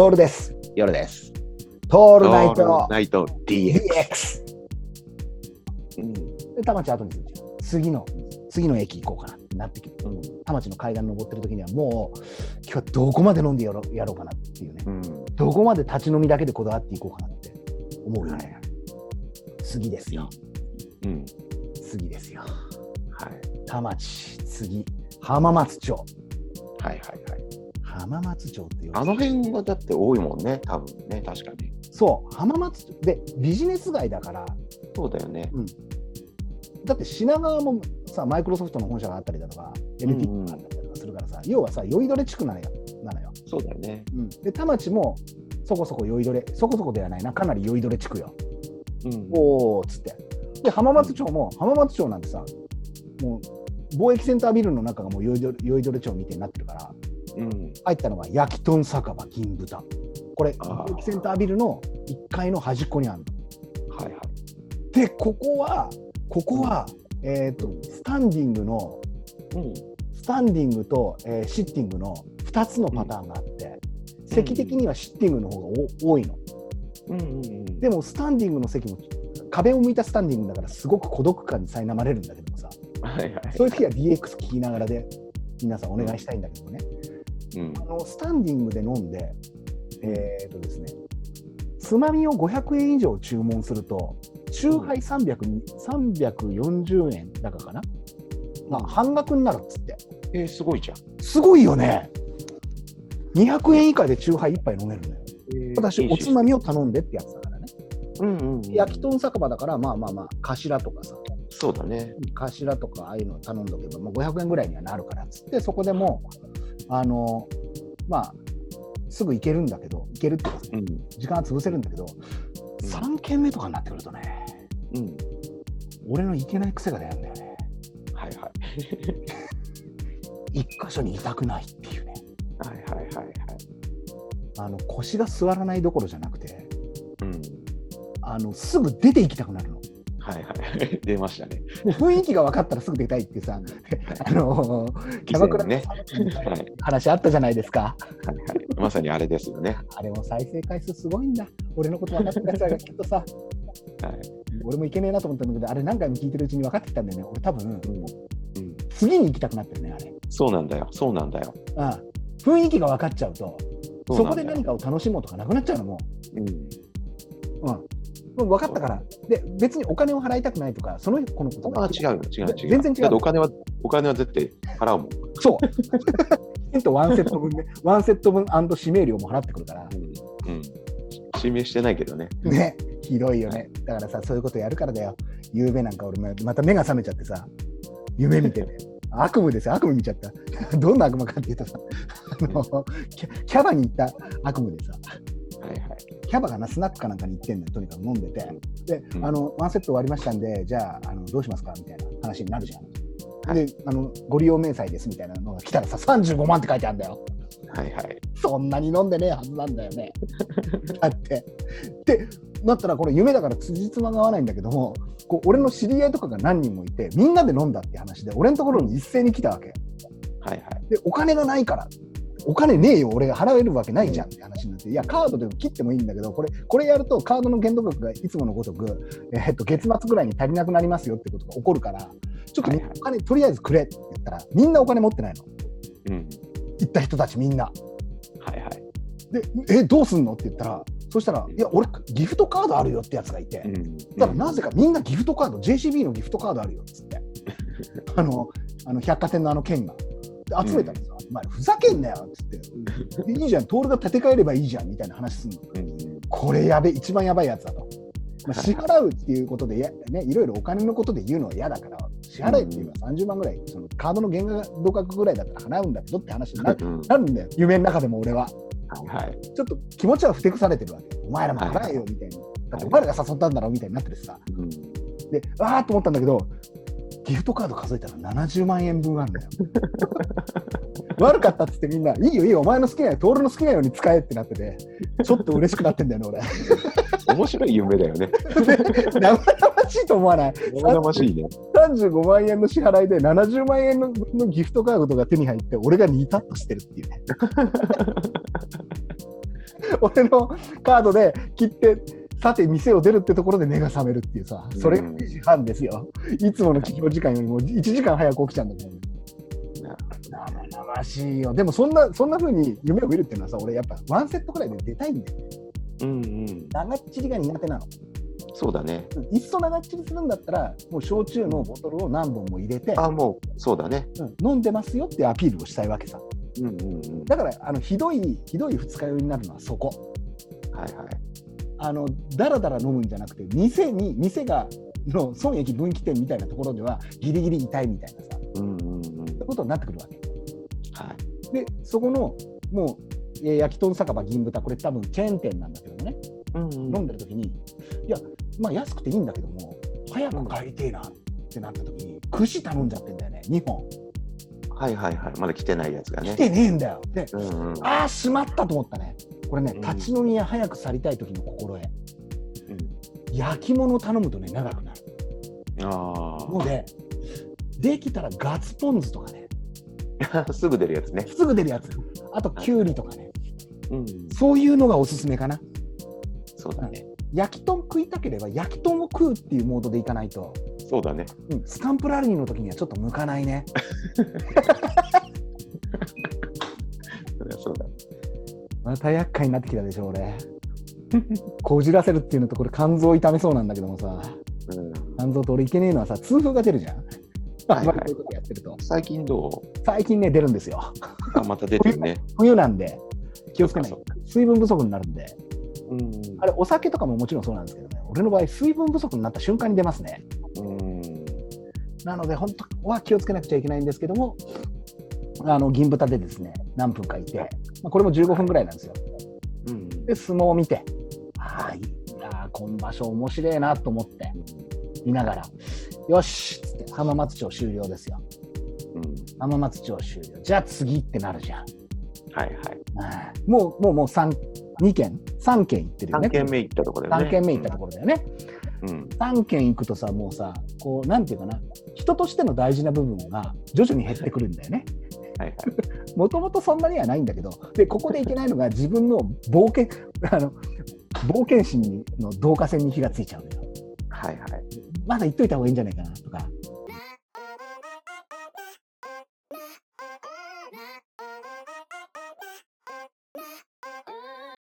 トールです。夜です。トールナイトナイト DX。DX。うんで、田町後にするじゃん。次の、次の駅行こうかなってなってきて、うん田町の階段登ってる時にはもう、今日はどこまで飲んでやろうやろうかなっていうね。うんどこまで立ち飲みだけでこだわっていこうかなって思うよね。次ですよ。うん次ですよ。はい田町、次、浜松町。はいはいはい。浜松町っていうあの辺はだって多いもんね、多分ね、確かに。そう、浜松町でビジネス街だから、そうだよね。だって品川もさ、マイクロソフトの本社があったりだとか、んがあったりとかするからさ、要はさ、酔いどれ地区なのよ。なのよそうだよね。うん、で、田町もそこそこ酔いどれ、そこそこではないな、かなり酔いどれ地区よ。うんおーっつって。で、浜松町も、浜松町なんてさ、もう貿易センタービルの中がもう酔いどれ酔いどれ町みたいになってるから、うん入ったのが焼き豚酒場銀豚。これ、センタービルの1階の端っこにあるの。はいはい。で、ここは、ここは、えっ、と、スタンディングの、うんスタンディングと、えーシッティングの2つのパターンがあって、席的にはシッティングの方がお多いの。うんうんうんでも、スタンディングの席も壁を向いたスタンディングだから、すごく孤独感に苛まれるんだけどもさ、はいはい。そういう時は DX 聞きながらで、皆さんお願いしたいんだけどね、うんあのスタンディングで飲んで、えっ、とですね、つまみを500円以上注文すると、酎ハイ300に340円だかかな、まあ、半額になるっつって。えー、すごいじゃん。すごいよね。200円以下で酎ハイ1杯飲めるのよ。ただし、おつまみを頼んでってやつだからね。うんうんうん。焼き豚酒場だから、まあまあまあ、頭とかさ、そうだね。頭とかああいうの頼んどけば、まあ、500円ぐらいにはなるからっつって、そこでもう、あの、まあ、すぐ行けるんだけど、行けるっていうか、うん時間は潰せるんだけど、3軒目とかになってくるとね、うん。俺の行けない癖が出るんだよね。はいはい。一箇所にいたくないっていうね。はいはいはいはい。あの腰が座らないどころじゃなくて、うん。あのすぐ出て行きたくなるの。はいはい。出ましたね。雰囲気が分かったらすぐ出たいってさ、あのキャバクラの 話あったじゃないですか。はいはい。まさにあれですよね。あれも再生回数すごいんだ。俺のこと分かってるやつらがきっとさ、はい。俺もいけねえなと思ったんだけど、あれ何回も聞いてるうちに分かってきたんだよね。俺多分、うん。うん。次に行きたくなってるね、あれ。そうなんだよ。そうなんだよ。ああ雰囲気が分かっちゃうと、そこで何かを楽しもうとかなくなっちゃうのもうん。う。うん。もう分かったから。で、別にお金を払いたくないとか、その子のことがああ、違うよ。違う違う。全然違うお金は、お金は絶対払うもん。そう。きちんとワンセット分ね、ワンセット分指名料も払ってくるから、うん。うん。指名してないけどね。ね、ひどいよね。だからさ、そういうことやるからだよ。夕べなんか俺もまた目が覚めちゃってさ、夢見てて。悪夢ですよ、悪夢見ちゃった。どんな悪夢かっていうとさ、あのキャキャバに行った悪夢でさ、はいはい。キャバがな、スナックかなんかに行ってんのよ、とにかく飲んでて。で、うんあの、ワンセット終わりましたんで、じゃあ、あのどうしますかみたいな話になるじゃん。はいで、あの、ご利用明細ですみたいなのが来たらさ、35万って書いてあるんだよ。はいはい。そんなに飲んでねえはずなんだよね。だって。で、なったらこれ夢だから辻褄が合わないんだけども、こう俺の知り合いとかが何人もいて、みんなで飲んだって話で、俺のところに一斉に来たわけ。はいはい。で、お金がないから。お金ねえよ、俺が払えるわけないじゃんって話になって、いや、カードでも切ってもいいんだけど、これ、これやるとカードの限度額がいつものごとく、えーっと、月末ぐらいに足りなくなりますよってことが起こるから、ちょっとお金とりあえずくれって言ったら、みんなお金持ってないの。うん。行った人たちみんな。はいはい。で、え、どうすんのって言ったら、そしたら、いや、俺、ギフトカードあるよってやつがいて、うん。だからなぜかみんなギフトカード、JCB のギフトカードあるよっつって、あの、あの百貨店のあの券が。で集めたらさ、お前、ふざけんなよっつって、いいじゃん、トールが立て替えればいいじゃんみたいな話すんの。うん。これやべ、一番やばいやつだと。まあ、はい支払うっていうことでや、ね、いろいろお金のことで言うのは嫌だから、支払えっていうのは30万ぐらい、そのカードの原価額ぐらいだったら払うんだけどって話になうんなるんだよ、夢の中でも俺は。はいはい。ちょっと気持ちはふてくされてるわけ。お前らも払えよみたいな。だってお前らが誘ったんだろみたいになってるしさ。うん。で、あーと思ったんだけど、ギフトカード数えたら70万円分あるんだよ。悪かったっつってみんな、いいよいいよ、お前の好きなよ、トールの好きなように使えってなってて、ちょっと嬉しくなってんだよね、面白い夢だよね。俺。生々しいと思わない？生々しいね。35万円の支払いで70万円ののギフトカードが手に入って、俺がニタッとしてるっていうね。俺のカードで切って、さて店を出るってところで目が覚めるっていうさ、それがうん2時半ですよ。いつもの起床時間よりも1時間早く起きちゃうんだけど。な生々しいよ。でもそんな、そんな風に夢を見るっていうのはさ、俺やっぱワンセットくらいで出たいんだよね。うんうん。長っちりが苦手なの。そうだね。いっそ長っちりするんだったら、もう焼酎のボトルを何本も入れて、あ、もう、そうだね。うん飲んでますよってアピールをしたいわけさ。うんうんうん。だから、あのひどい、ひどい二日酔いになるのはそこ。はいはい。あのだらだら飲むんじゃなくて、店に、店がの損益分岐点みたいなところでは、ギリギリ痛いみたいなさ、そううんうんうん。いうことになってくるわけ。はい。で、そこの、もう、えー焼き豚酒場銀豚、これ多分チェーン店なんだけどもね、うんうん飲んでる時に、いや、まあ安くていいんだけども、早く帰りてえなってなった時に、串頼んじゃってんだよね、2本。はいはいはい。まだ来てないやつがね。来てねえんだよ。で、うんうん。ああ、しまったと思ったね。これね、うん立ち飲み屋早く去りたい時の心得。うん焼き物頼むとね、長くなる。あので、できたらガッツポン酢とかね、あ。すぐ出るやつね。すぐ出るやつ。あと、きゅうりとかね、うん。そういうのがおすすめかな。そうだね。焼き豚食いたければ、焼き豚を食うっていうモードでいかないと、そうだね。うん、スタンプラリーの時にはちょっと向かないね。そりゃそうだ。また厄介になってきたでしょ、俺。こじらせるっていうのと、これ肝臓痛めそうなんだけどもさ、うん。肝臓と俺いけねえのはさ、痛風が出るじゃん。はいあんまりこういうことやってると。最近どう？最近ね、出るんですよ。あ、また出てるね。冬なんで、気をつけない水分不足になるんで。うん。あれ、お酒とかももちろんそうなんですけどね、俺の場合、水分不足になった瞬間に出ますね。うん。なので、本当は気をつけなくちゃいけないんですけども、あの銀豚でですね、何分かいて、まあ、これも15分ぐらいなんですよ。うん。で、相撲を見て、ああ、いいなあ、今場所面白いなと思って、見ながら、よしっつって、浜松町終了ですよ。うん。浜松町終了。じゃあ次ってなるじゃん。はいはい。もう、もう、もう3、2軒 ?3 軒行ってるよね。3軒目行ったところだよね。3軒目行ったところだよね。うん。3軒行くとさ、もうさ、こう、なんていうかな、人としての大事な部分が徐々に減ってくるんだよね。はいはい。もともとそんなにはないんだけど、で、ここでいけないのが自分の冒険、あの、冒険心の導火線に火がついちゃうのよ。はいはい。まだ言っといた方がいいんじゃないかなとか、